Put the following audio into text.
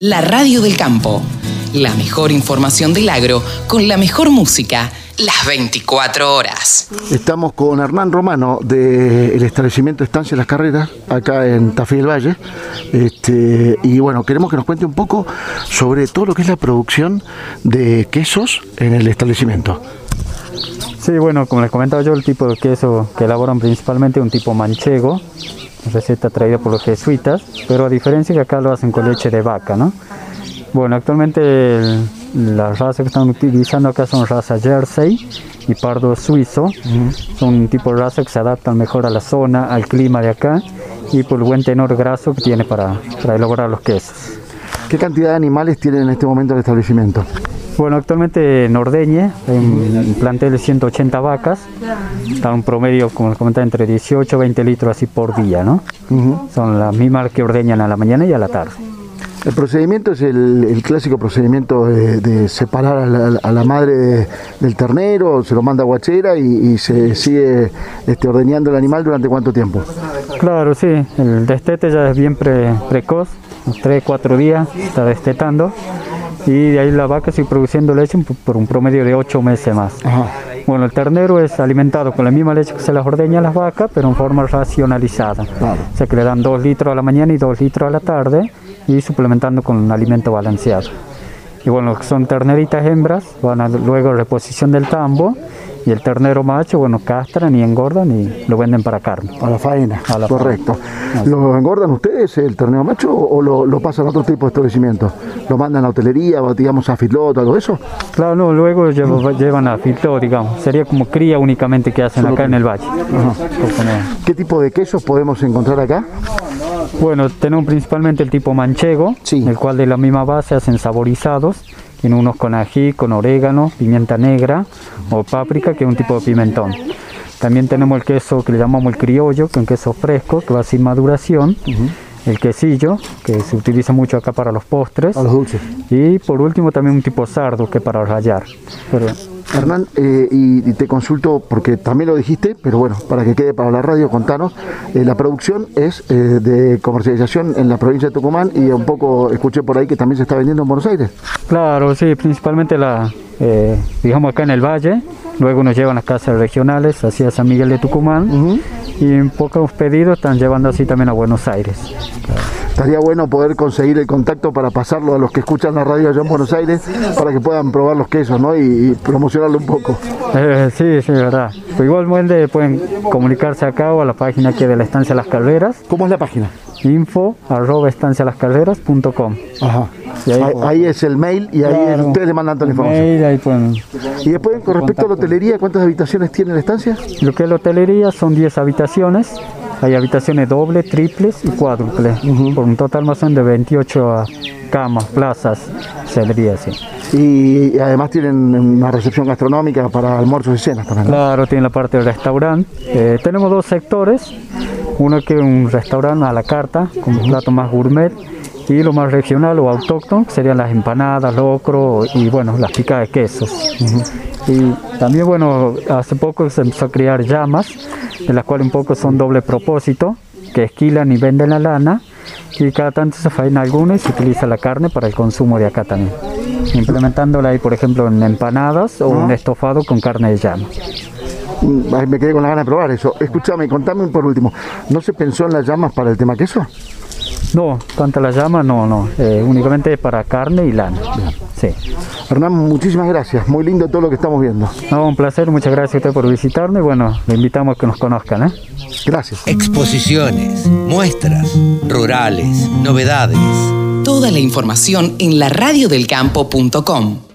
La Radio del Campo. La mejor información del agro con la mejor música las 24 horas. Estamos con Hernán Romano del establecimiento Estancia Las Carreras, acá en Tafí del Valle. Este, y bueno, queremos que nos cuente un poco sobre todo lo que es la producción de quesos en el establecimiento. Sí, bueno, como les comentaba yo, el tipo de queso que elaboran principalmente es un tipo manchego, receta traída por los jesuitas, pero a diferencia que acá lo hacen con leche de vaca, ¿no? Bueno, actualmente las razas que están utilizando acá son raza Jersey y pardo suizo. Son un tipo de raza que se adaptan mejor a la zona, al clima de acá y por el buen tenor graso que tiene para, para elaborar los quesos. ¿Qué cantidad de animales tienen en este momento el establecimiento? Bueno, actualmente en Ordeñe un plantel de 180 vacas, está un promedio, como les comentaba, entre 18 y 20 litros así por día, ¿no? Son las mismas que ordeñan a la mañana y a la tarde. El procedimiento es el, clásico procedimiento de, separar a la, madre del ternero, se lo manda a guachera y, se sigue este, ordeñando el animal durante cuánto tiempo. Claro, sí, el destete ya es bien precoz, 3, 4 días está destetando y de ahí la vaca sigue produciendo leche por un promedio de 8 meses más. Bueno, el ternero es alimentado con la misma leche que se las ordeña a las vacas, pero en forma racionalizada. O sea que le dan 2 litros a la mañana y 2 litros a la tarde y suplementando con un alimento balanceado. Y bueno, son terneritas hembras, van a luego a reposición del tambo y el ternero macho, bueno, castran y engordan y lo venden para carne. A la faena, correcto. ¿Lo engordan ustedes, el ternero macho, o lo, pasan a otro tipo de establecimiento? ¿Lo mandan a hotelería, digamos, a fitlot, algo eso? Claro, no, luego llevan a fitlot, digamos. Sería como cría únicamente que hacen acá en el valle. ¿Qué tipo de quesos podemos encontrar acá? Bueno, tenemos principalmente el tipo manchego, el cual de la misma base hacen saborizados tiene unos con ají, con orégano, pimienta negra o páprica, que es un tipo de pimentón. También tenemos el queso que le llamamos el criollo, que es un queso fresco, que va sin maduración. El quesillo, que se utiliza mucho acá para los postres. Para los dulces. Y por último también un tipo sardo, que es para rallar. Hernán, eh, y, te consulto, porque también lo dijiste, pero bueno, para que quede para la radio, contanos, eh, la producción es eh, de comercialización en la provincia de Tucumán y un poco escuché por ahí que también se está vendiendo en Buenos Aires. Claro, sí, principalmente la, digamos acá en el Valle, luego nos llevan a casas regionales hacia San Miguel de Tucumán y en pocos pedidos están llevando así también a Buenos Aires. Estaría bueno poder conseguir el contacto para pasarlo a los que escuchan la radio allá en Buenos Aires para que puedan probar los quesos ¿no? y, promocionarlo un poco. Eh, sí, sí, verdad. Pues igualmente pueden comunicarse acá o a la página que de la Estancia Las Calderas. ¿Cómo es la página? info arroba estancialascalderas.com. Ajá. Ahí, es el mail y ahí ustedes le mandan toda la información. Y después, con respecto a la hotelería, ¿cuántas habitaciones tiene la estancia? Lo que es la hotelería son 10 habitaciones hay habitaciones dobles, triples y cuádruples, por un total más de 28 camas, plazas, sería así. Y además tienen una recepción gastronómica para almuerzos y cenas también. Claro, tiene la parte del restaurante. Eh, tenemos dos sectores, uno que es un restaurante a la carta, con un plato más gourmet, y lo más regional o autóctono serían las empanadas, locro y bueno, las picas de quesos. Y también bueno, hace poco se empezó a criar llamas, de las cuales un poco son doble propósito, que esquilan y venden la lana y cada tanto se faena alguna y se utiliza la carne para el consumo de acá también. Implementándola ahí, por ejemplo, en empanadas o un estofado con carne de llama. Mm, me quedé con la ganas de probar eso. Escúchame, contame por último, ¿no se pensó en las llamas para el tema queso? No, cuanto a la llama, no, no. Eh, únicamente para carne y lana. Sí. Hernán, muchísimas gracias. Muy lindo todo lo que estamos viendo. No, un placer. Muchas gracias a usted por visitarme. Bueno, le invitamos a que nos conozcan. ¿eh? Gracias. Exposiciones, muestras, rurales, novedades. Toda la información en laradiodelcampo.com.